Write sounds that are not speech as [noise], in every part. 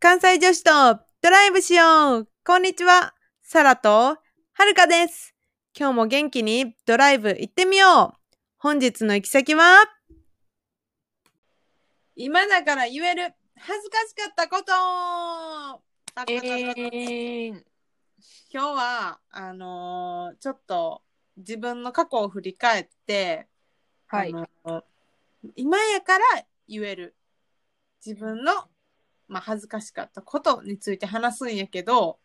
関西女子とドライブしよう。こんにちは。サラとはるかです。今日も元気にドライブ行ってみよう。本日の行き先は？今だから言える。恥ずかしかったこと。えー、今日はあのーちょっと自分の過去を振り返って、はい。今やから言える。自分の、まあ、恥ずかしかったことについて話すんやけど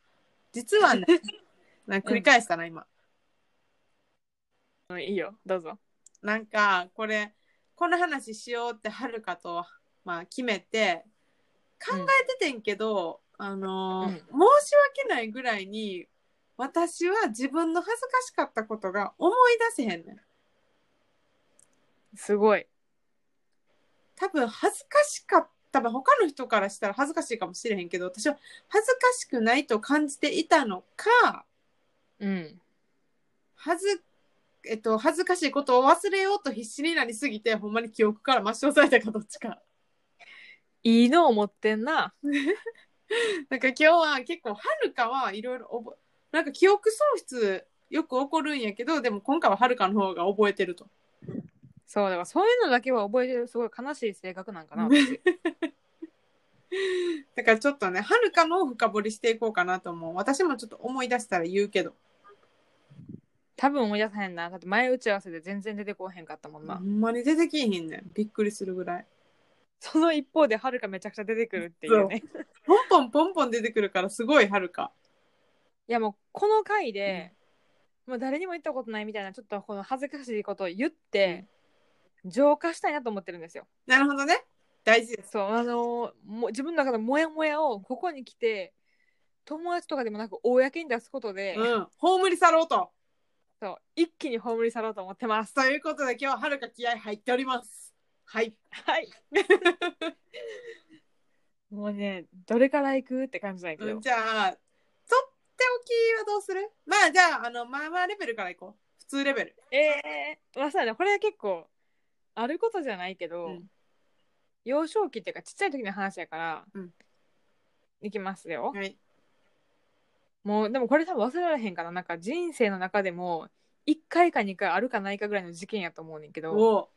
実はね [laughs] なんか繰り返したな今うんいいよ、どうぞ。なんかこれこの話しようってはるかと、まあ、決めて考えててんけど、あのーうん申し訳ないぐらいに私は自分の恥ずかしかったことが思い出せへんねんすごい。多分恥ずかしかった多分他の人からしたら恥ずかしいかもしれへんけど私は恥ずかしくないと感じていたのかうん。恥ず,、えっと、恥ずかしいことを忘れようと必死になりすぎてほんまに記憶から抹消されたかどっちか。いいのを持ってんな。[laughs] なんか今日は結構はるかはいろいろなんか記憶喪失よく起こるんやけどでも今回ははるかの方が覚えてると。そう、だからそういうのだけは覚えてる、すごい悲しい性格なんかな、私。[laughs] [laughs] だからちょっとねはるかのを深掘りしていこうかなと思う。私もちょっと思い出したら言うけど。多分思い出さへんな。だって前打ち合わせで全然出てこへんかったもんな。ほんまに出てきひんねん。びっくりするぐらい。その一方で、はるかめちゃくちゃ出てくるっていうね。ポンポンポンポン出てくるからすごいはるか。いやもう、この回で、もう誰にも言ったことないみたいな、ちょっとこの恥ずかしいことを言って、浄化したいなと思ってるんですよ。なるほどね大事です。そう、あのーも自分の中でモヤモヤをここに来て、友達とかでもなく公に出すことで、うん。葬り去ろうと。そう一気に葬り去ろうと思ってます。ということで今日ははるか気合入っております。はい。はい。[laughs] もうね、どれから行くって感じなんやけど。じゃあとっておきはどうする？まあじゃああのまあまあレベルからいこう。普通レベル。ええー、まあさね、これは結構、あることじゃないけど、うん幼少期っていうかちっちゃい時の話やから、うん。いきますよ。はい。もう、でもこれ多分忘れられへんから、なんか人生の中でも、1回か2回あるかないかぐらいの事件やと思うねんけど、お。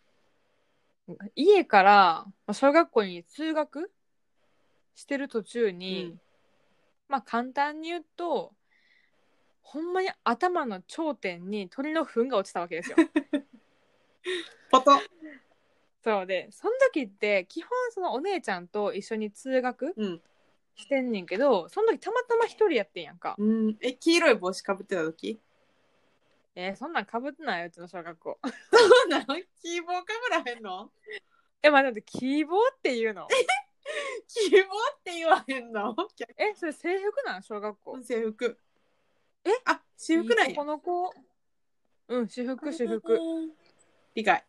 家からまあ小学校に通学してる途中に、うん。まあ簡単に言うとほんまに頭の頂点に鳥の糞が落ちたわけですよ。[laughs] ポトそうでその時って基本そのお姉ちゃんと一緒に通学うん、してんねんけどその時たまたま一人やってんやんか。うん、え黄色い帽子かぶってた時？えーそんなんかぶってないようちの小学校。そうなの？希望かぶらへんの？えまあだって希望っていうの？希望って言わへんの？えそれ制服なん？小学校。制服。え？あ私服なんや。この子？うん私服私服。理解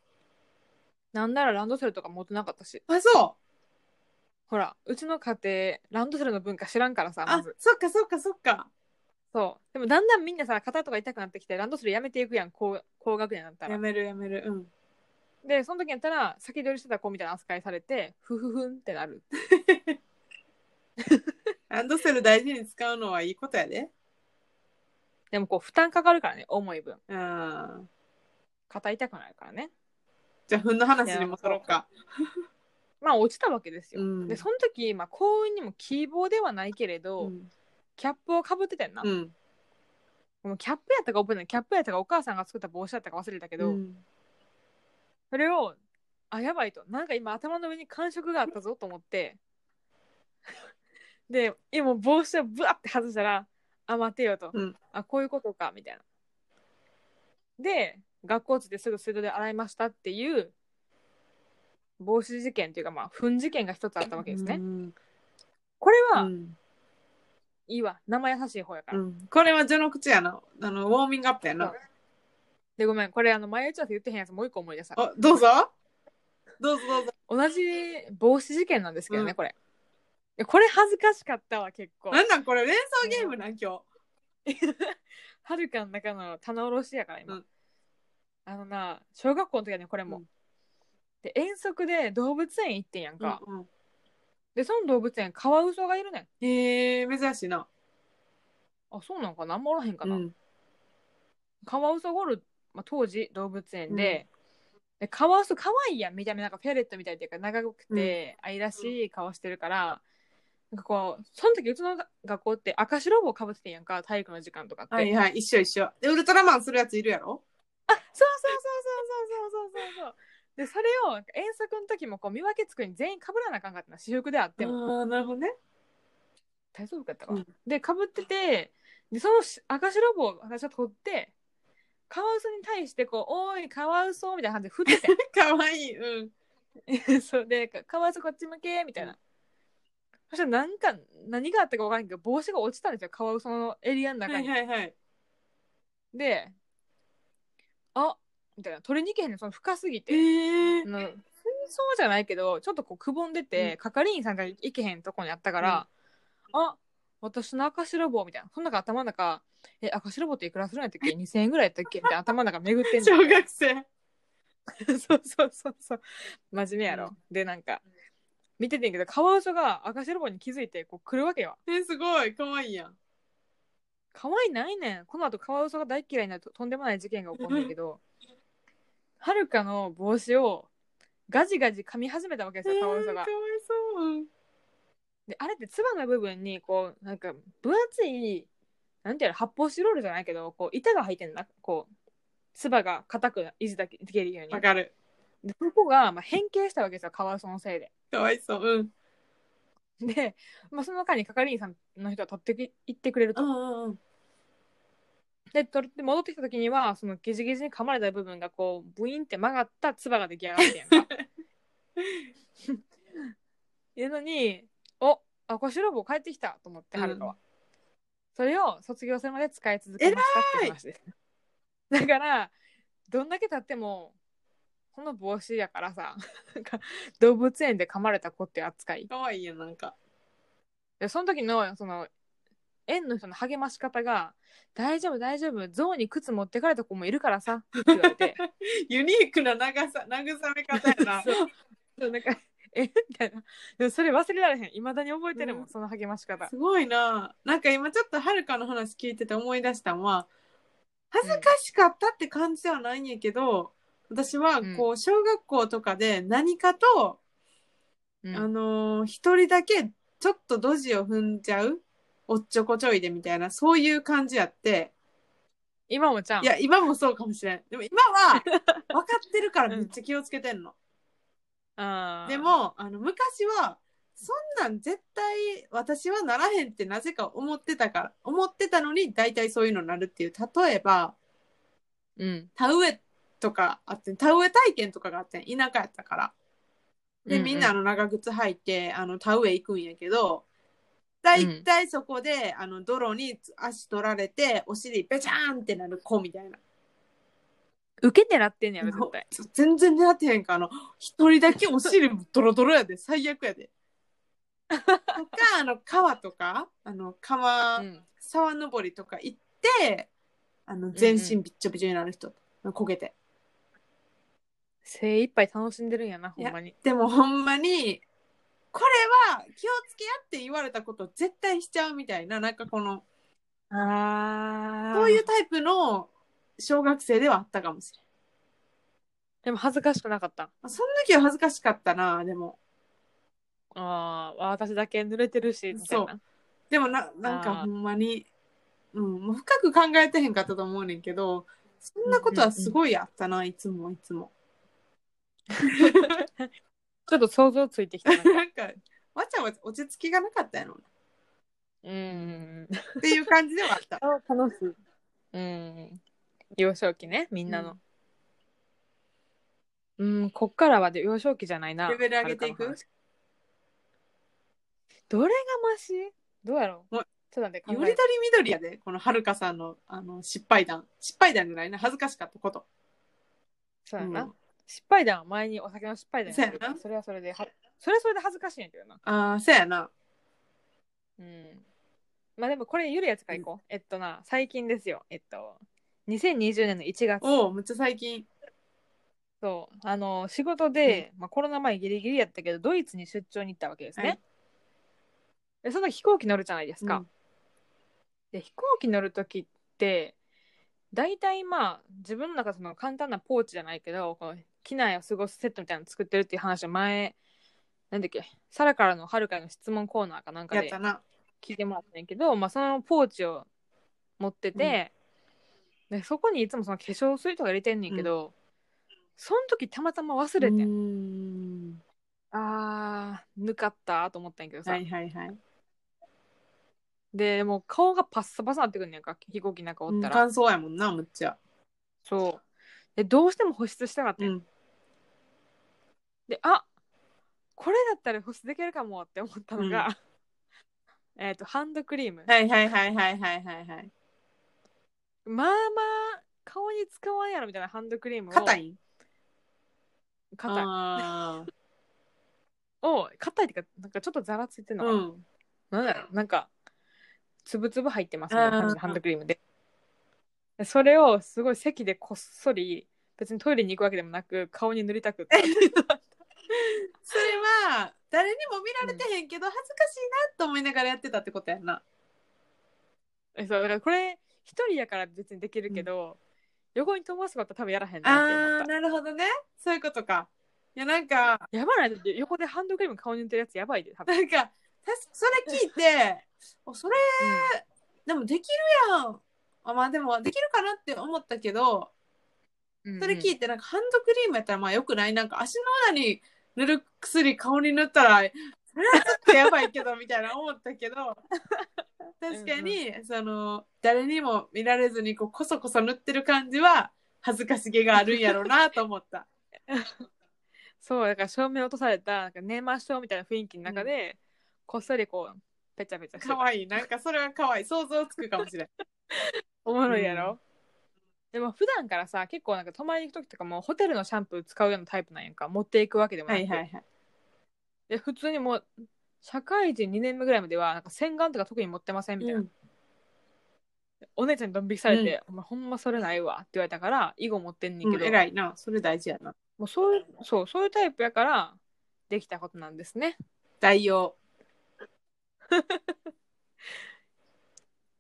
なんならランドセルとか持ってなかったし。あそうほら、うちの家庭、ランドセルの文化知らんからさ、まあず。そっかそっかそっかそう。でもだんだんみんなさ、肩とか痛くなってきて、ランドセルやめていくやん、高高学年だったら。やめるやめるうんで、その時やったら、先取りしてた子みたいな扱いされて、ふふふんってなる。ランドセル大事に使うのはいいことやででもこう、負担かかるからね、重い分。うん肩痛くなるからね。じゃあ、ふんの話に戻ろうか。まあ、落ちたわけですよ。うんで、その時、まあ、幸運にも希望ではないけれど、うん。キャップをかぶってたよな。うん。もうキャップやったか覚えてない。キャップやったかお母さんが作った帽子だったか忘れたけど、うんそれを、あ、やばいと。なんか今頭の上に感触があったぞと思って。で、今帽子をブワッて外したら、あ、待てよと。うんあ、こういうことか、みたいな。で、学校着いてすぐ水道で洗いましたっていう、帽子事件っていうか、まあ、糞事件が一つあったわけですね。うんこれは、うんいいわ。生優しい方やから。うんこれは序の口やな。あの、ウォーミングアップやな。で、ごめん。これ、あの、前打ち合わせ言ってへんやつもう一個思い出した。あ、どうぞ。どうぞどうぞ。同じ帽子事件なんですけどね、うんこれ。いやこれ恥ずかしかったわ、結構。なんなんこれ連想ゲームなん今はる [laughs] かの中の棚卸しやから、今。うんあのな、小学校の時はね、これも。うんで、遠足で動物園行ってんやん日。か。うんうんでその動物園カワウソがいるねんへえ珍しいな。あそうなんかな？あんまおらへんかな、うん。カワウソがおる、まあ、当時動物園で,、でカワウソ可愛いやん見た目なんかフェレットみたいっていうか長くて愛らしい顔してるから、なんかこうその時うちの学校って赤白帽かぶっててんやんか体育の時間とかって、はいはい、一緒一緒。で、ウルトラマンするやついるやろ？あそうそうそうそうそうそうそうそう。でそれを遠足の時もこう見分けつくに全員かぶらなあかんかったな私服であっても。ああ、なるほどね。体操服やったか、うん。でかぶっててでそのし赤白帽を私は取ってカワウソに対してこう「おいカワウソ」みたいな感じで振ってて。[laughs] かわいい。うん。[laughs] そうでかカワウソこっち向けみたいな、そしたらなんか何があったか分からんけど帽子が落ちたんですよ。カワウソのエリアの中はいに、はいはい。であみたいな。取りに行けへんねん。その深すぎて、へえあ。の水槽じゃないけどちょっとこうくぼんでて、うん。係員さんが行けへんとこにあったから、あ私の赤白棒みたいな。その中頭の中え赤白棒っていくらするんやったっけ？2000円ぐらいやったっけ？みたいな頭の中巡ってん小の学生。[laughs] そうそうそうそう。真面目やろ、でなんか見ててんけどカワウソが赤白棒に気づいてこう来るわけよ。え、すごい。かわいいやん。可愛いないねんこの後カワウソが大嫌いになるととんでもない事件が起こるんだけど [laughs] はるかの帽子をガジガジ噛み始めたわけですよカワウソがかわいそう。うんであれってつばの部分にこうなんか分厚いなんていうの発泡スチロールじゃないけどこう板が入ってんだこうつばが硬く維持できるようにわかる。でそこがまあ変形したわけですよカワウソのせいでかわいそう。うん。で、まあ、その間に係員さんの人が取ってき行ってくれると、うんうんうん。で取って戻ってきた時にはそのギジギジに噛まれた部分がこうブインって曲がったつばが出来上がってんやんか。[laughs] いうのにお赤白棒帰ってきたと思ってうんはるかは、それを卒業するまで使い続けましたっていう話です。だからどんだけ経ってもこの帽子やからさなんか動物園で噛まれた子って扱い。かわいいやん、なんか。でその時のその園の人の励まし方が「大丈夫大丈夫象に靴持ってかれた子もいるからさ」[laughs] って言われて。ユニークな長さ、慰め方やな。[laughs] そう。なんかえ？[laughs] みたいな。でもそれ忘れられへん。いまだに覚えてるもん、うん。その励まし方。すごいな。なんか今ちょっとはるかの話聞いてて思い出したのは、恥ずかしかったって感じではないんやけど、私はこう、小学校とかで何かと、うん。あのー一人だけちょっとドジを踏んじゃうおっちょこちょいでみたいな、そういう感じやって、今もちゃんいや、今もそうかもしれん。でも今は、[laughs] 分かってるからめっちゃ気をつけてんの。あーでも、あの、昔は、そんなん絶対私はならへんってなぜか思ってたから、思ってたのに大体そういうのになるっていう。例えば、うん田植えとかあって、田植え体験とかがあってん、田舎やったから。で、うんうんみんなあの長靴履いて、あの田植え行くんやけど、大体そこで、あの泥に足取られて、お尻べちゃーんってなる子みたいな。受け狙ってんねやろ絶対。そう全然狙ってへんか。あの一人だけお尻ドロドロやで。最悪やで。とか [laughs] あの川とかあの川、うん。沢登りとか行ってあの全身びっちょびちょになる人、焦げて。精一杯楽しんでるんやなほんまに。でもほんまにこれは気をつけやって言われたこと絶対しちゃうみたいななんかこのあそういうタイプの小学生ではあったかもしれん。でも恥ずかしくなかった？あその時は恥ずかしかったなでも。ああ私だけ濡れてるしみたいなでもな、なんかあーほんまに、うん、もう深く考えてへんかったと思うねんけど、そんなことはすごいあったな、いつもいつも。[laughs] ちょっと想像ついてきたな。ん [laughs] かなんか、わちゃわちゃ落ち着きがなかったやろうん。なっていう感じではあった。[laughs] 楽しい。うん。幼少期ねみんなの。うん、こっからはで幼少期じゃないなレベル上げていく？どれがマシ？どうやろう？ちょっと待ってよりどり緑やで、このはるかさんのあの失敗談。失敗談じゃないな、恥ずかしかったこと。そうやな、うん失敗談は前にお酒の失敗談やったけどそれはそれではそれはそれで恥ずかしいんやけどな。ああ、そうやな。うん。まあでもこれゆるいやつからいこう、えっとな最近ですよ。えっと2020年の1月。おお、むっちゃ最近。そう。あの仕事で、まあ、コロナ前ギリギリやったけどドイツに出張に行ったわけですね、はい。でその時飛行機乗るじゃないですか。うん。で飛行機乗る時って大体まあ自分の中その簡単なポーチじゃないけどこの機内を過ごすセットみたいなの作ってるっていう話を前なんだっけサラからのはるかへの質問コーナーかなんかでやったな。聞いてもらったんやけど、まあ、そのポーチを持ってて、でそこにいつもその化粧水とか入れてんねんけど、その時たまたま忘れてん、ん。あーぬかったと思ったんやけどさ、はいはいはい。でもう顔がパッサパサなってくんねんか飛行機の中おったら、乾燥やもんな、むっちゃ。そうでどうしても保湿したかったんや、うん。であこれだったら保湿できるかもって思ったのが、[laughs] えっとハンドクリーム、はいはいはいはいはいはいはい。まあまあ顔に使わんやろみたいなハンドクリームを硬い？ん硬い。あ [laughs] を硬いっていうかなんかちょっとざらついてるーのかな、うん。なんだろう。なんかつぶつぶ入ってますみたいな感じのハンドクリームでで。それをすごい席でこっそり別にトイレに行くわけでもなく顔に塗りたくって [laughs] [laughs] それは、誰にも見られてへんけど、恥ずかしいなと思いながらやってたってことやんな。えそうだからこれ一人やから別にできるけど、横に飛ばすことは多分やらへんなって思あー、なるほどね。そういうことか。いや、なんか、やばないだって横でハンドクリーム顔に塗ってるやつやばいで多分、なんか、たしそれ聞いて、おそれ、でもできるやん。あまあでも、できるかなって思ったけど、うんそれ聞いて、なんかハンドクリームやったらまあよくないなんか足の裏に塗る薬顔に塗ったら、っとやばいけど、みたいな思ったけど、[laughs] 確かに、その、誰にも見られずにこうこそこそ塗ってる感じは、恥ずかしげがあるんやろうなと思った。[laughs] そうだから照明落とされたなんか寝ましょうみたいな雰囲気の中で、こっそりこうペチャペチャしてたかわいい。なんかそれはかわいい。想像つくかもしれん。[laughs] おもろいやろ、でも普段からさ結構なんか泊まりに行く時とかもホテルのシャンプー使うようなタイプなんやんか持っていくわけでもなく、はいはいはい。で普通にもう社会人2年目ぐらいまではなんか洗顔とか特に持ってませんみたいな、うんお姉ちゃんにドン引きされて、お前ほんまそれないわって言われたから以後持ってんねんけど、偉いな。それ大事やな。もうそういうそうそういうタイプやからできたことなんですね代用。[laughs]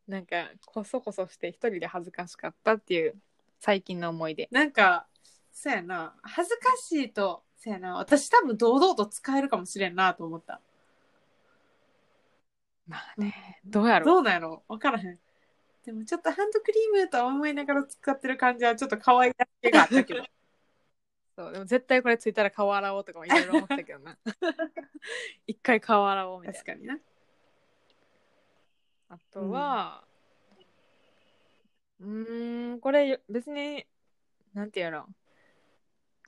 なんかこそこそして一人で恥ずかしかったっていう最近の思い出なんか、そうやな。恥ずかしいと、そうやな。私多分堂々と使えるかもしれんなと思った。まあねどうやろどうなんやろわからへん。でもちょっとハンドクリームと思いながら使ってる感じはちょっと可愛らしげがあったけど。[laughs] そうでも絶対これついたら顔洗おうとかもいろいろ思ったけどな [laughs] 一回顔洗おうみたいな確かにな。あとはうーんこれ別になんていうの？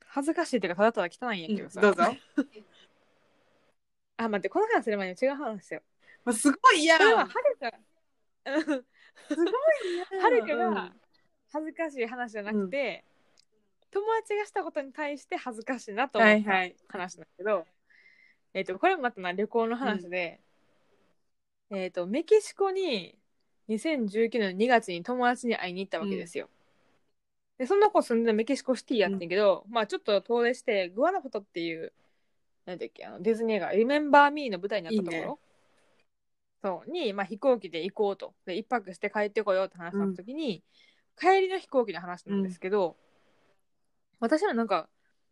恥ずかしいっていうかただただ汚いんやけどさ、どうぞ。[laughs] あ待ってこの話する前に違う話よもうすごい嫌これはるかうんすごい嫌はるかが恥ずかしい話じゃなくて、友達がしたことに対して恥ずかしいなと思ったはいはい。話なんだけど、えっ、とこれもまたな旅行の話で、えっ、とメキシコに2019年の2月に友達に会いに行ったわけですよ。でその子住んでるメキシコシティやってんけど、まあちょっと遠出してグアナファトっていうなんだっけあのディズニー映画「リメンバー・ミー」の舞台になったところ？いいね。そうに、まあ、飛行機で行こうと。で一泊して帰ってこようって話になった時に、帰りの飛行機の話なんですけど、私はなんか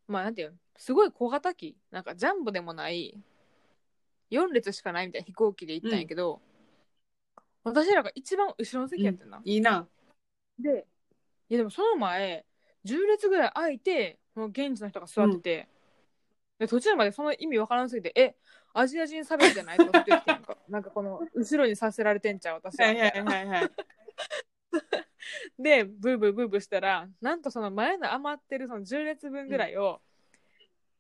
まあなんていうのすごい小型機なんかジャンボでもない4列しかないみたいな飛行機で行ったんやけど、私らが一番後ろの席やってんな、いいな。でいやでもその前10列ぐらい空いてその現地の人が座ってて、で途中までその意味わからんすぎてえアジア人差別じゃないとかって言ってんか。[laughs] なんかこの後ろにさせられてんちゃう私は。はいはいはいはい。[laughs] でブーブーブーブーしたらなんとその前の余ってるその10列分ぐらいを、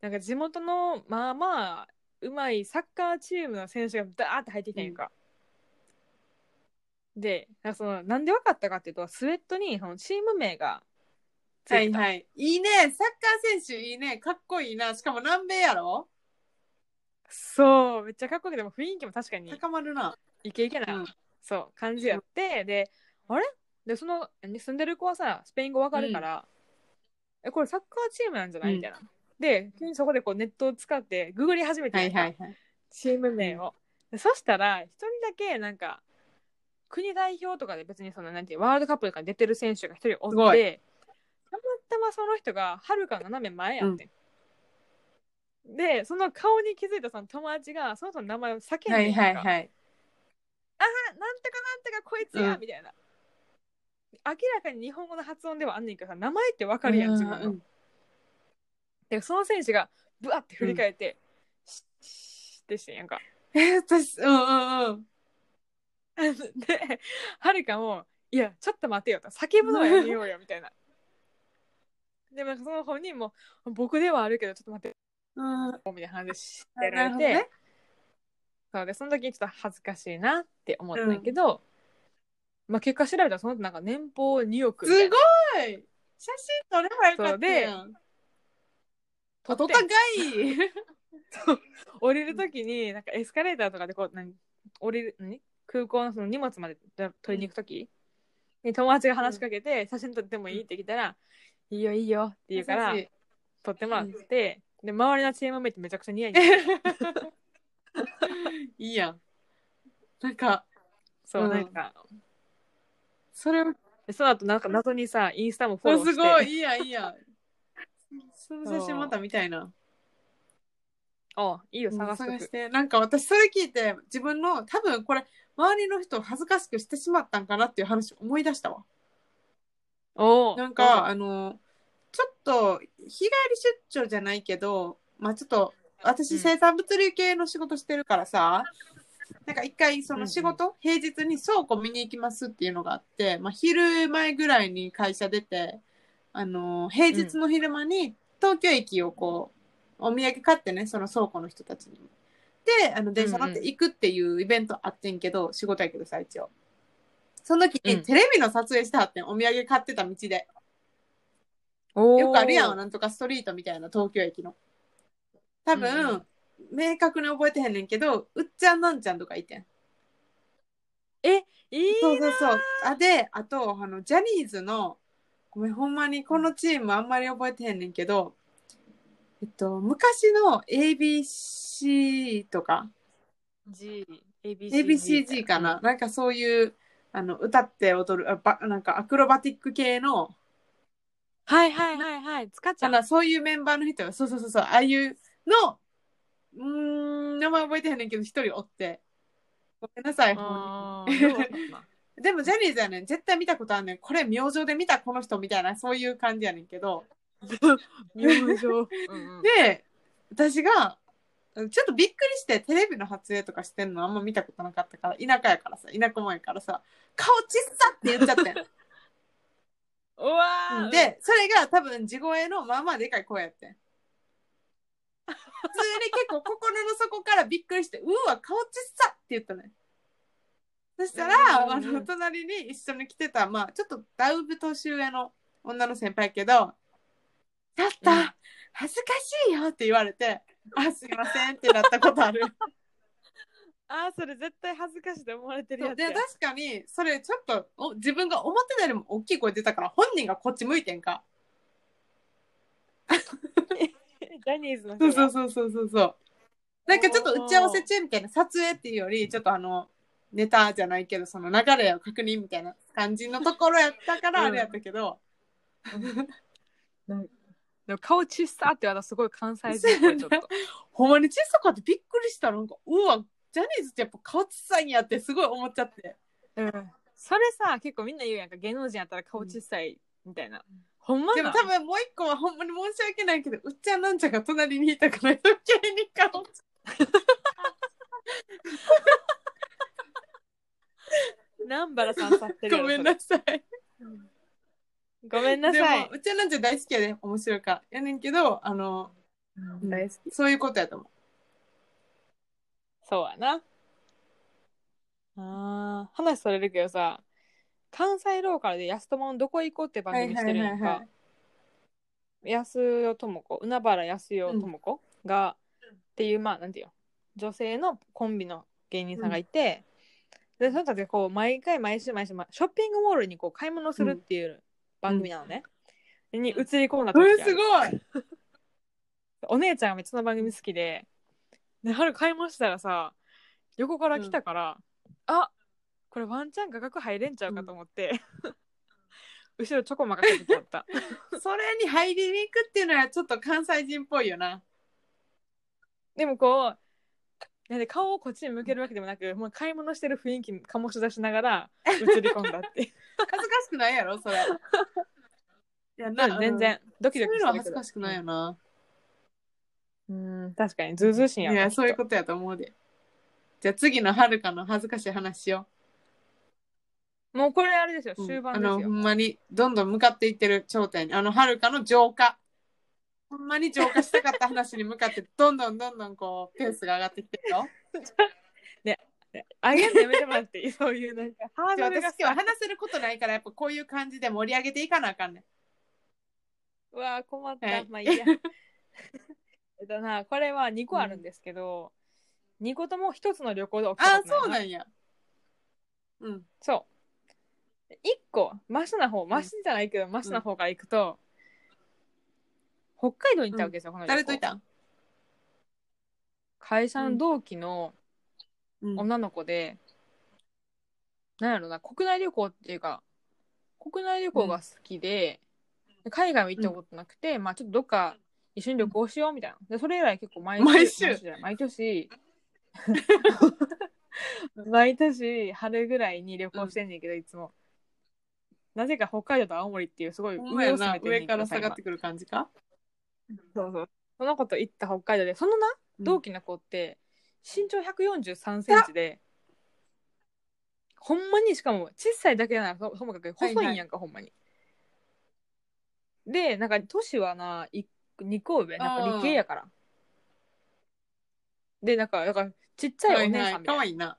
なんか地元のまあまあうまいサッカーチームの選手がダーって入ってきたんやんか、でなんかそのなんで分かったかっていうとスウェットにそのチーム名がつはい。いはい。いいね。サッカー選手いいね。かっこいいな。しかも南米やろ？そう。めっちゃかっこよくても雰囲気も確かに高まるな。イケイケな、うん。そう感じやって、であれ？でそのに住んでる子はさスペイン語わかるから、えこれサッカーチームなんじゃない、うん。みたいなで急にそこでこうネットを使ってググり始めて、はいはいはい。チーム名を。でそしたら一人だけなんか国代表とかで別にそのなんていうワールドカップとかに出てる選手が一人おってたまたまその人がはるか斜め前やってん、でその顔に気づいたその友達がその人の名前を叫んではいはいはい。あなんとかなんとかこいつや、うん。みたいな。明らかに日本語の発音ではあんねんけどさ名前ってわかるやん自分の、うんでその選手がブワッて振り返って、シッシッってしてんやんかえ、私、うんうんうん。[laughs] ではるかも「いやちょっと待てよ」と叫ぶのはやめようよみたいな [laughs] でもその本人も「僕ではあるけどちょっと待ってうん、」みたいな話してられて、なるほどね。そうでその時にちょっと恥ずかしいなって思ったんだけど、まあ結果調べたらその人なんか年俸2億みたいすごな。い写真撮ればよかったやん。お撮って。互い。[laughs] 降りる時になんかエスカレーターとかでこう何降りる何？空港のその荷物まで取りに行く時？に友達が話しかけて、写真撮ってもいいって聞いたら「いいよいいよ」って言うから撮ってもらって、で周りのチームメイトめちゃくちゃ似合いになって [laughs] いいやん。なんか、そう、うん。なんか。それを、でその後なんか謎にさインスタもフォローして。すごい、いいやん、いいやん。その写真また見たいな。あいいよ探し探して。なんか私それ聞いて、自分の、多分これ、周りの人を恥ずかしくしてしまったんかなっていう話を思い出したわ。おーなんか、あの、ちょっと、日帰り出張じゃないけど、まあちょっと、私、うん生産物流系の仕事してるからさ、なんか一回その仕事、平日に倉庫見に行きますっていうのがあって、まあ昼前ぐらいに会社出て、あの、平日の昼間に東京駅をこう、お土産買ってね、その倉庫の人たちに。で、あの、電車乗って行くっていうイベントあってんけど、仕事やけどさ、一応。その時うんにテレビの撮影してはってん、お土産買ってた道で。よくあるやん、なんとかストリートみたいな東京駅の。多分、明確に覚えてへんねんけど、うっちゃんなんちゃんとかいてん。えいいそうそうそう。あ、で、あと、あの、ジャニーズの、ごめん、ほんまにこのチームあんまり覚えてへんねんけど、えっと、昔の ABC とか、G ABC ABCG かな、な？んかそういう、あの、歌って踊る、あばなんかアクロバティック系の、はいはいはいはい。つかちゃん。あの、そういうメンバーの人が、そうそうそうそう、ああいうの、うーん、名前覚えてへんねんけど、一人おって。ごめんなさい、ほんまにでもジャニーズやねん。絶対見たことあんねん。これ、明星で見たこの人みたいな、そういう感じやねんけど。明星 [laughs] うんうんで、私が、ちょっとびっくりして、テレビの撮影とかしてんのあんま見たことなかったから、田舎やからさ、田舎もんやからさ、顔ちっさって言っちゃってん。うわーで、それが多分地声のまあまあでかい声やってん。普通に結構心の底からびっくりして、うわ、顔ちっさって言ったね。そしたら、うんあの、隣に一緒に来てた、まあ、ちょっとだいぶ年上の女の先輩やけど、ちょっとうん、恥ずかしいよって言われて、あ、すいませんってなったことある。[laughs] あーそれ絶対恥ずかしいと思われてるやつで、や確かに、それちょっとお自分が思ってたよりも大きい声出たから、本人がこっち向いてんか。[laughs] ジャニーズの人そうそうそうそうそう。なんかちょっと打ち合わせ中みたいな撮影っていうより、ちょっとあの、ネタじゃないけど、その流れを確認みたいな感じのところやったから、うん。あれやったけど、でも顔ちっさって私すごい関西人っぽいちょっと。ほんまに小さかってびっくりした。なんか、うわ、ジャニーズってやっぱ顔小さいんやってすごい思っちゃって。うん。それさ結構みんな言うやんか。芸能人やったら顔ちっさいみたいな、ほんまなでも多分もう一個はほんまに申し訳ないけど、うっちゃんなんちゃんが隣にいたから余計に顔ち南原さんさってるよごめんなさい。それ。ごめんなでさい。も、うっちゃんなんちゃん大好きやで、面白いから。やねんけど、あの、うん大好き。そういうことやと思う。そうやな。あー話それるけどさ関西ローカルで安友のどこ行こうって番組してるやんか。安代智子海原安代智子が、っていうまあなんていうの女性のコンビの芸人さんがいて、でその人たちがこう毎回毎週毎週まあショッピングモールにこう買い物するっていう番組なのね、に映り込んだ時ある。これすごい。[laughs] お姉ちゃんがめっちゃその番組好きで。で春買い物したらさ横から来たから、あこれワンチャン画角入れんちゃうかと思って、[laughs] 後ろちょこまかけて撮った。[laughs] それに入りに行くっていうのはちょっと関西人っぽいよな。でもこうなんで顔をこっちに向けるわけでもなくもう買い物してる雰囲気醸し出しながら [laughs] 映り込んだっていう恥ずかしくないやろ、それ。いやな、全然ドキそういうのは恥ずかしくないよな。うん確かにズうずうしいんやろいや、そういうことやと思うで。じゃあ次のはるかの恥ずかしい話しよもうこれあれですよう。終盤あの、ほですよ、んまにどんどん向かっていってる頂点に。あの、はるかの浄化。ほんまに浄化したかった話に向かって、どんどんどんどんこう、ペースが上がってきてるよ。[laughs] あげんのやめてもらっていいそういうなんかハードルが私今日話せることないから、やっぱこういう感じで盛り上げていかなあかんねん。うわー困った、はいまあいいや [laughs] えっとなこれは2個あるんですけど、2個とも1つの旅行で起きたあこ、とないそうなんや。うん。そう。1個マシな方マシじゃないけど、マシな方から行くと、北海道に行ったわけですよ、この誰といた？ん会社の同期のうん。女の子で、なんやろな国内旅行っていうか国内旅行が好きで、海外は行ったことなくて、まあちょっとどっか一緒に旅行しようみたいな。でそれ以来結構毎毎週？じゃない毎年。[laughs] 毎年春ぐらいに旅行してんねんけど、いつも。なぜか北海道と青森っていうすごい上を攻めてんねん上から下がってくる感じか？今そうそうその子と行った北海道でそのなうん同期の子って身長143センチで、ほんまにしかも小さいだけならとともかく細いんやんか、ほんまに。でなんか年はな2個上なんか理系やから。でなんかだからちっちゃいお姉さんみたいな。かわいいな。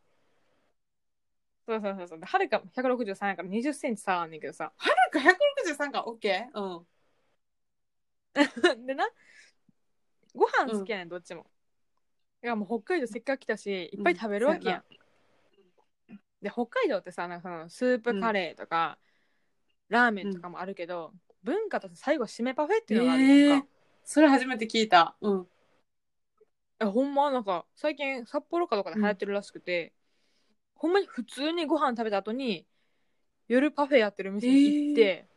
そうそうそうそうではるか163やから20センチ差あんねんけどさ。なんか163か、オッケーうん。[laughs] でなご飯好きやねん、どっちも。いやもう北海道せっかく来たしいっぱい食べるわけやん。で北海道ってさなんかそのスープカレーとか、ラーメンとかもあるけど、文化として最後締めパフェっていうのがあるやんか。それ初めて聞いた。うん。えほんまなんか最近札幌かどっかで流行ってるらしくて、ほんまに普通にご飯食べた後に夜パフェやってる店に行って、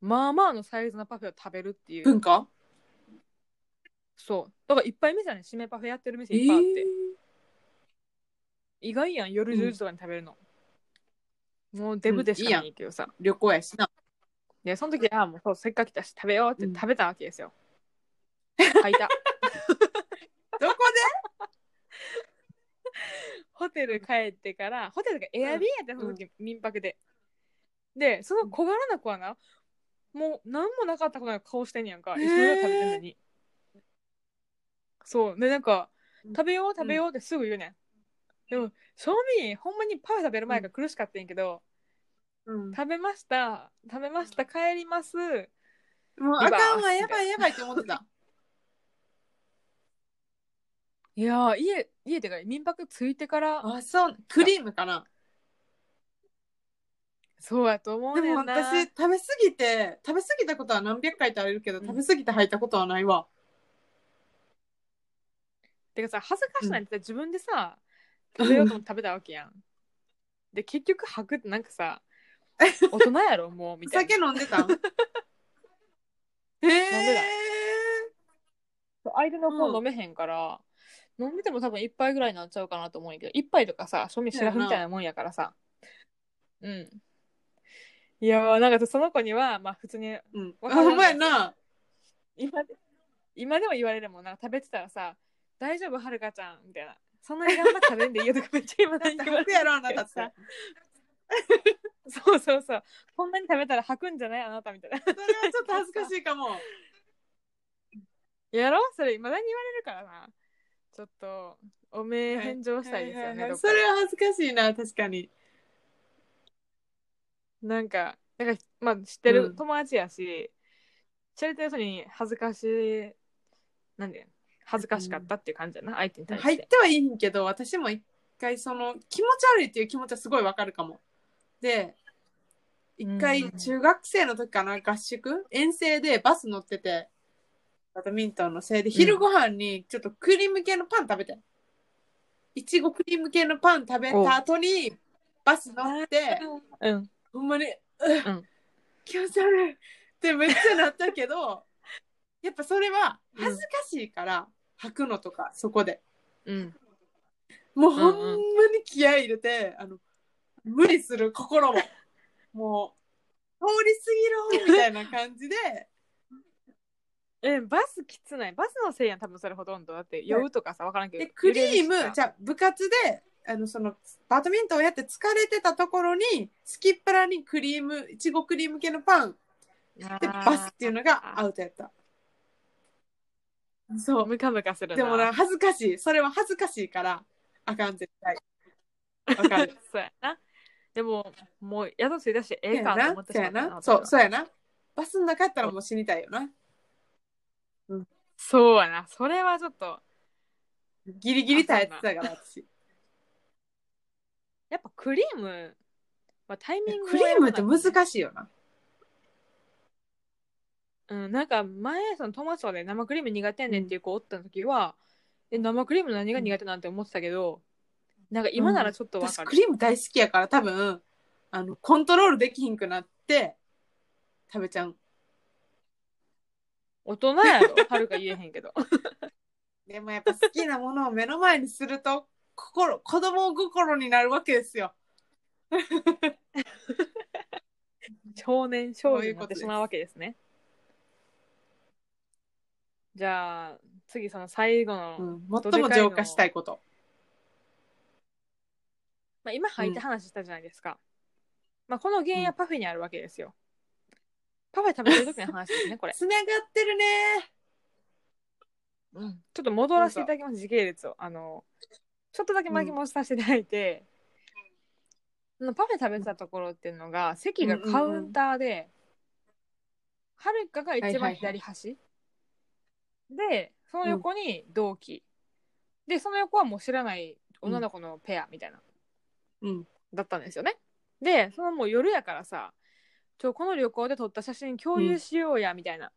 まあまあのサイズのパフェを食べるっていう。文化？そう。だからいっぱい店はね。締めパフェやってる店えいっぱいあって、意外やん夜10時とかに食べるの、もうデブでしかないけどさ、旅行やしな。でその時あもうそうせっかく来たし食べようってうん。食べたわけですよ、[laughs] 吐いた。どこ [laughs] ホテル帰ってからホテルがエアビーやってその時、民泊で。でその小柄な子はなもう何もなかったことない顔してんねやんか。へー。一緒に食べてんのに。そう。でなんかうん。食べよう食べようってすぐ言うねん、でも正味ほんまにパフェ食べる前が苦しかったんやけど、でうん。食べました。食べました。帰ります。もうあかんわ、やばいやばいって思ってた。いやー家家ってか民泊着いてからあ、そう、クリームかな。そうやと思うでねんな。も私、食べ過ぎて、食べ過ぎたことは何百回とあるけど、うん。食べ過ぎて吐いたことはないわ。てかさ恥ずかしないって自分でさ、食べようと思って食べたわけやん。で結局吐くってなんかさ [laughs] 大人やろもうみたいな。酒飲んでたん？[laughs] へえ。飲んで相手のうん。子飲めへんから、飲んでても多分一杯ぐらいになっちゃうかなと思うんやけど一杯とかさ庶民シラフみたいなもんやからさ。うんいやーなんかその子にはまあ普通にうん。あ、ほんまやな。今で今でも言われるもん。なんか食べてたらさ「大丈夫はるかちゃん」みたいな「そんなに頑張って食べんでいいよ」とかめっちゃ今だって言われ吐くやろ、あなたって。さ [laughs] そうそうそう。こんなに食べたら吐くんじゃないあなたみたいな。それはちょっと恥ずかしいかも。[laughs] やろそれ。未だに言われるからな。ちょっとおめえ返上したいですよね、はははどっかで。それは恥ずかしいな、確かに。なんかなんかまあ知ってうんる友達やし、知られてる人に恥ずかしいなんで恥ずかしかったっていう感じやな、相手に対して、入ってはいいんけど、私も一回その気持ち悪いっていう気持ちはすごいわかるかも。で、一回中学生の時かな、合宿？遠征でバス乗ってて、バドミントンのせいで昼ご飯にちょっとクリーム系のパン食べて。いちごクリーム系のパン食べた後にバス乗ってうん。ほんまに、うんん [laughs] 気持ち悪いってめっちゃなったけど [laughs] やっぱそれは恥ずかしいから履くのとかそこでうん。もうほんまに気合い入れて、あの無理する心も [laughs] もう通り過ぎろみたいな感じでえ、バスきつない？バスのせいやん、多分それほとんど。だって酔うとかさ、わからんけど。でクリームじゃあ部活であのそのバドミントンをやって疲れてたところにスキップラにクリームいちごクリーム系のパンでバスっていうのがアウトやった。そう。ムカムカするな。でもな恥ずかしい。それは恥ずかしいからあかん絶対。わかる。[laughs] そうやな。でも、もう宿ついたし、ええかと思なってそうやなしまったな。そうそうやな。バスの中やったらもう死にたいよな。そうやな。それはちょっと、ギリギリ耐えてたから私やっぱクリーム、まあ、タイミングクリームってい。難しいよなうん、なんか前、その友達とかで生クリーム苦手やねんっていう子おった時は、え、生クリーム何が苦手なんて思ってたけど、なんか今ならちょっとわかる。私クリーム大好きやから多分あのコントロールできひんくなって食べちゃう大人やろ、はるか言えへんけど。[laughs] でもやっぱ好きなものを目の前にすると心子供心になるわけですよ [laughs] 少年少女になってしまうわけですね。じゃあ、次その最後の、うん、最も浄化したいことまあ、今入って話したじゃないですか。まあ、この原因はパフェにあるわけですよ。パフェ食べてる時の話ですね、これ。[laughs] つながってるねうん、ちょっと戻らせていただきます、時系列を。あの、ちょっとだけ巻き戻させていただいて、そのパフェ食べてたところっていうのが、席がカウンターで、はるかが一番左端、で、その横に同期、で、その横はもう知らない女の子のペアみたいな、うん。だったんですよね。で、そのもう夜やからさ、ちょ、この旅行で撮った写真共有しようや、みたいな。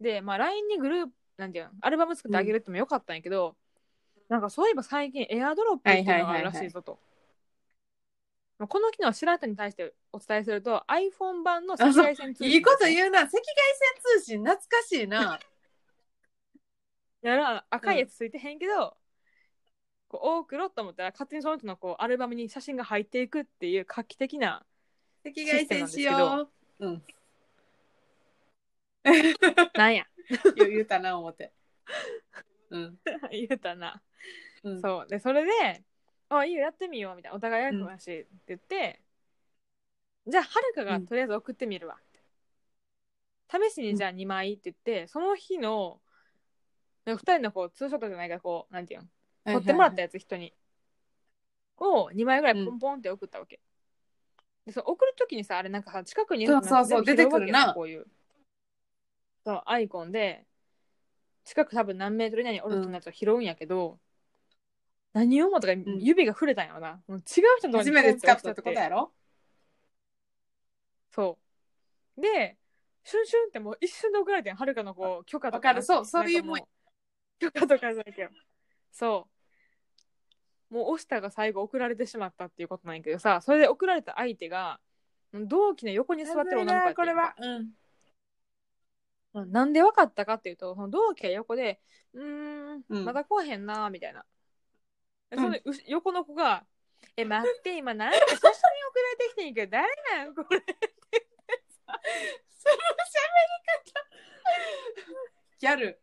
で、まあ LINE にグループ、なんていうの、アルバム作ってあげるってもよかったんやけど、なんかそういえば最近エアドロップっていうのがあるらしいぞと。まあこの機能を知らん人に対してお伝えすると iPhone 版の赤外線通信いいこと言うな。赤外線通信懐かしいな。やら赤いやつついてへんけど、こう多くろと思ったら勝手にその人のこうアルバムに写真が入っていくっていう画期的な赤外線しよう。うん。なんや。言うたな思ってうん。[laughs] 言うたな、うん。そう。でそれで「あいいよやってみよう」みたいな。お互いやるやしって言って、じゃあはるかがとりあえず送ってみるわ、試しにじゃあ2枚って言ってその日の2人のこうツーショットじゃないからこうなんていうの？撮ってもらったやつ人に、を2枚ぐらいポンポンって送ったわけ、でその送る時にさあれなんかさ近くにいるのそうそうそう出てくるな。こういう。そうアイコンで近く多分何メートル以内におる人のやつを拾うんやけど、何を思ったか指が触れたんやろな、もう違う人のとこに初めて使ったってことやろ？そう。でシュンシュンってもう一瞬で送られてんはるかのこう許可とかわかる。そうそういうもん。なんかう許可とかじゃないけど。そう。もう押したが最後送られてしまったっていうことなんやけどさそれで送られた相手が同期の横に座ってる女の子やってんこれは。うんうんなんで分かったかっていうとその同期が横で「うーん、うんまだ来おへんな」みたいな。うん。のうし横の子が「え待って今なんか写真送られてきてんやけど誰なんこれ」って。言ってさその喋り方。ギャル。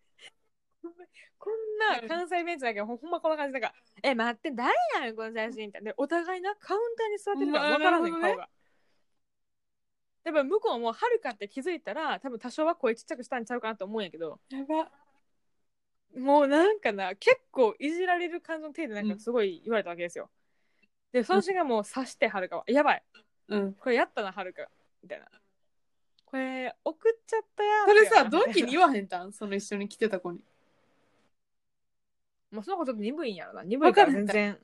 こんな関西弁じゃないけどほんまこんな感じだから「え待って誰なんこの写真」みたいなでお互いなカウンターに座ってるから分からへんなるほどね。顔が。やっぱ向こうもはるかって気づいたら多分多少は声ちっちゃくしたんちゃうかなと思うんやけどやば。もうなんかな結構いじられる感じの程度なんかすごい言われたわけですよ。でその瞬間もう刺してはるかは「やばい。うん。これやったなはるか」みたいな。これ送っちゃったやんそれさ同期に言わへんたん？その一緒に来てた子に。[laughs] もうその子ちょっと鈍いんやろな。鈍いから全然。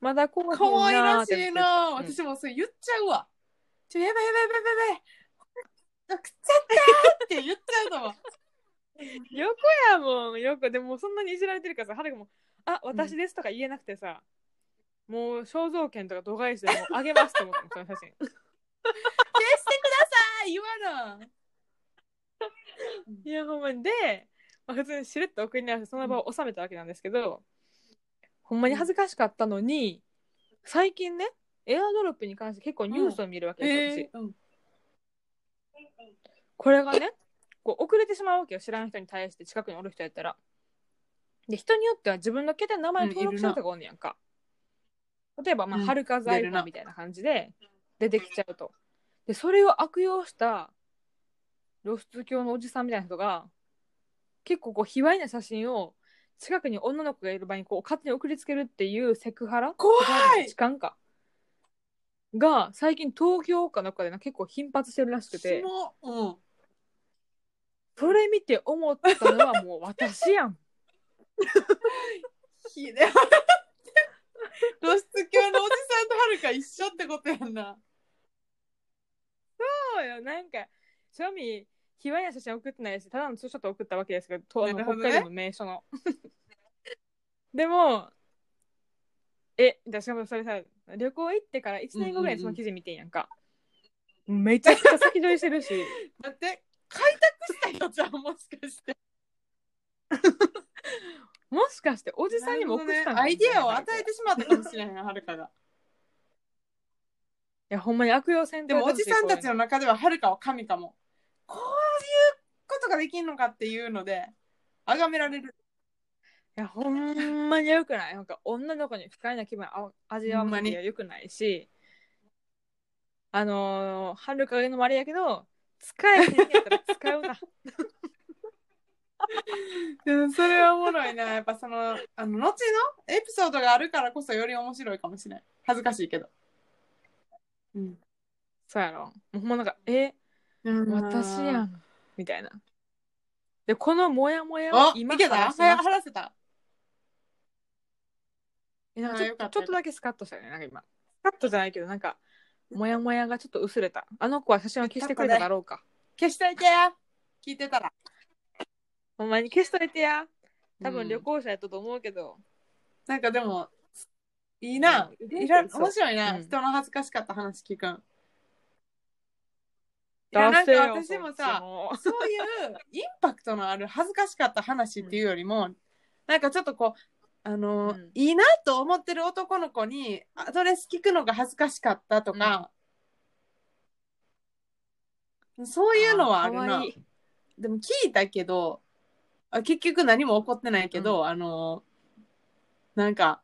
まだこう可愛らしいなうん私もそれ言っちゃうわちょやばいやばいやばいやばい。やばい送っちゃったって言っちゃうと思う横やもん横。でもそんなにいじられてるからさはるかも「あ私ですとか言えなくてさ、もう肖像権とか度外視でもうあげますと思ってもその写真。[laughs] 消してください言わな。いやほんまに。で、まあ、普通にしれっと送り直してその場を収めたわけなんですけど、ほんまに恥ずかしかったのに最近ねエアドロップに関して結構ニュースを見るわけですよ、うん。これがね [laughs] こう遅れてしまうわけよ知らん人に対して近くにおる人やったら。で人によっては自分の携帯の名前を登録してる人がおんねやんか、例えば、まあ、うん。はるか財出るな。布みたいな感じで出てきちゃうと。でそれを悪用した露出狂のおじさんみたいな人が結構こう卑猥な写真を近くに女の子がいる場合にこう勝手に送りつけるっていうセクハラ怖い。痴漢かが最近東京かなんかでな結構頻発してるらしくて。うん。それ見て思ったのはもう [laughs] 私やん。ひで [laughs] 露出狂のおじさんとはるか一緒ってことやんな。そうよ。なんか正味卑猥な写真送ってないしただのツーショット送ったわけですけどとあのなるほどね。北海道の名所の。[laughs] でもえだしかもそれさ旅行行ってから1年後ぐらいにその記事見てんやんか、めちゃくちゃ先取りしてるし [laughs] だって、開拓した人じゃん、もしかして。[laughs] もしかしておじさんにも送ったんかもアイディアを与いえてしまったかもしれへん、はるかが。やほんまに悪用せんとでも、おじさんたちのこ中でははるかは神かも。こういうことができんのかっていうので、崇められる。やほんまによくない？なんか女の子に不快な気分あ味わうのに？はよくないしあのー、はるかが言うのもあれやけど使えへんやったら使うな [laughs] うん、それはおもろいな。やっぱその、あの、後のエピソードがあるからこそより面白いかもしれない。恥ずかしいけど。うん。そうやろもうほんまなんかえ？私やん。んみたいなでこのモヤモヤをあ、今いけた？話しましたはらせた。えなんかちょった。ちょっとだけスカッとしたよね。なんか今。スカッとじゃないけどなんかモヤモヤがちょっと薄れた。あの子は写真を消してくれただろうか。消しといてや。聞いてたら。ほんまに消しといてや。多うん。分旅行者やったと思うけど、なんかでも、いいな。うんいらそう。面白いな、うん。人の恥ずかしかった話聞くん。い出やなんか私もさそういうインパクトのある恥ずかしかった話っていうよりも、なんかちょっとこう、あの、うん。いいなと思ってる男の子にアドレス聞くのが恥ずかしかったとか、そういうのはあるな。でも聞いたけど、あ結局何も起こってないけど、あの、なんか、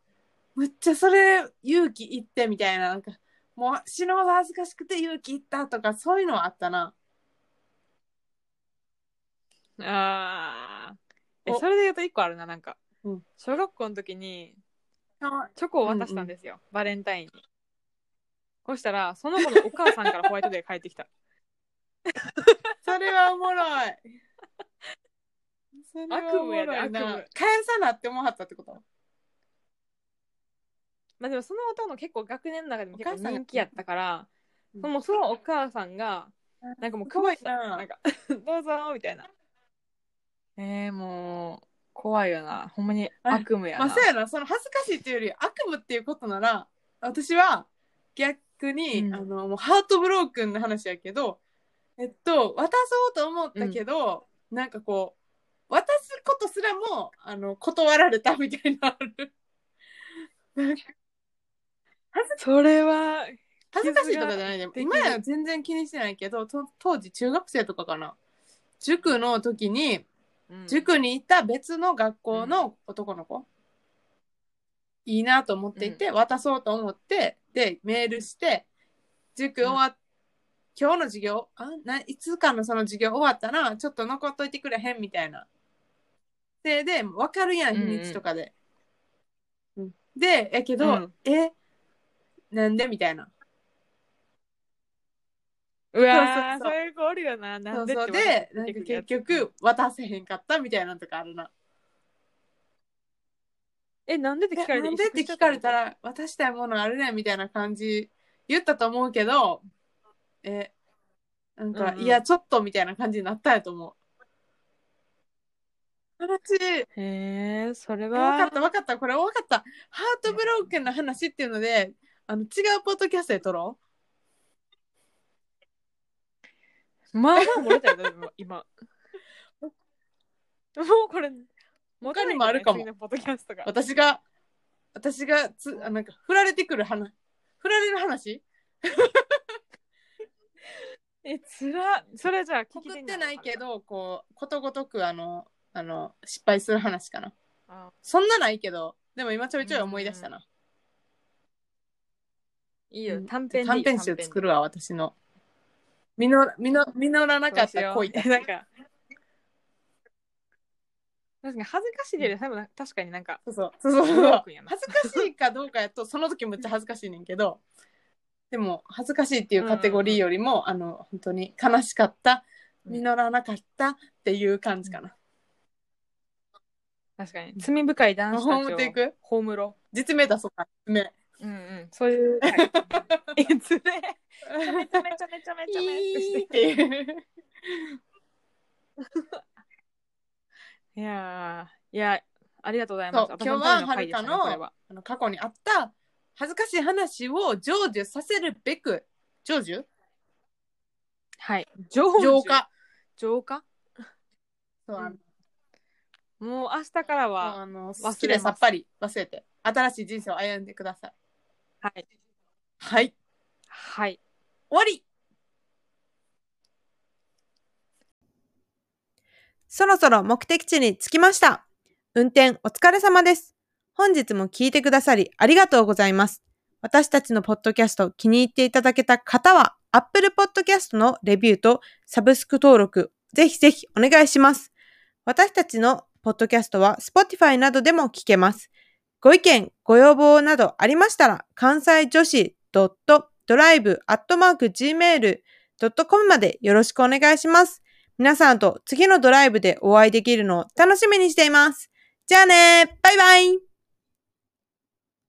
むっちゃそれ勇気いってみたいな、なんか、もう死ぬほど恥ずかしくて勇気いったとか、そういうのはあったな。あー。えお。それで言うと一個あるななんか、うん。小学校の時にチョコを渡したんですよ、バレンタインに。そしたらその子のお母さんからホワイトデー帰ってきた。[laughs] それはおもろい。それはおもろいな。悪夢返さなって思わはったってこと？まあでもその男の結構学年の中でも結構人気やったから、うん。そのそのお母さんがなんかもう配ったな。なんかどうぞみたいな。えー、もう怖いよな。ほんまに悪夢やな、まあそうやな、その恥ずかしいっていうより悪夢っていうことなら、私は逆に、うん。あの、もうハートブロークンの話やけど、えっと、渡そうと思ったけど、なんかこう、渡すことすらも、あの、断られたみたいな [laughs] それは恥ずかしいとかじゃないで、できる。今や全然気にしてないけど、と当時中学生とかかな。塾の時に、塾に行った別の学校の男の子、いいなと思っていて、渡そうと思ってでメールして塾終わっ、今日の授業あないつかのその授業終わったらちょっと残っといてくれへんみたいな。でで分かるやん日にちとかで、うん。でやけど、うん。えなんでみたいなうわーそう。そうそういう子おるよな。なそうんでってそうでなんか結局渡せへんかったみたいなのとかあるな。えなんでって聞かれてなんでって聞かれた？ら渡したいものあるねんみたいな感じ言ったと思うけどえなんか、うんうん。いやちょっとみたいな感じになったやと思悲しい。へえ、それわかはっ。たわかった。これわかった。ハートブロークンの話っていうので、あの違うポッドキャストで撮ろまあまあ漏れたよ、でも今。[laughs] もうこれ、他にもあるかも次のポッドキャストう。が。私が、私がつ、あなんか、振られてくる話。振られる話？[laughs] え、つら、それじゃあ聞き送ってないけど。ど、こう、ことごとく、あの、あの、失敗する話かな。あそんなないけど、でも今ちょいちょい思い出したな。いいよ、短編でいい短編集作るわ、私の。実ら実ら実らなかった恋そうしよう。[laughs] なんか、確かに恥ずかしいけど、多分確かになんか、そうそう。そうそう恥ずかしいかどうかやと [laughs] その時むっちゃ恥ずかしいねんけどでも恥ずかしいっていうカテゴリーよりも、あの本当に悲しかったうん。実らなかったっていう感じかな、確かに、罪深い男子たちをテイク葬ろ。実名出そうか実名。う。うんうん、そういう。[laughs] え、つれ。めちゃめちゃめちゃめちゃめちゃめちゃいういやーいや、ありがとうございます。そう今日ははるかのあの過去にあった恥ずかしい話を成就させるべく成就？はい。浄浄化。浄化？そうあのもう明日からは、あの忘れます。きれいさっぱり忘れて。新しい人生を歩んでください。はい。はい。はい。終わりそろそろ目的地に着きました。運転お疲れ様です。本日も聞いてくださりありがとうございます。私たちのポッドキャスト気に入っていただけた方は、Apple Podcast のレビューとサブスク登録、ぜひぜひお願いします。私たちのポッドキャストは Spotify などでも聞けます。ご意見、ご要望などありましたら、関西女子 .drive.gmail.com までよろしくお願いします。皆さんと次のドライブでお会いできるのを楽しみにしています。じゃあねバイバイ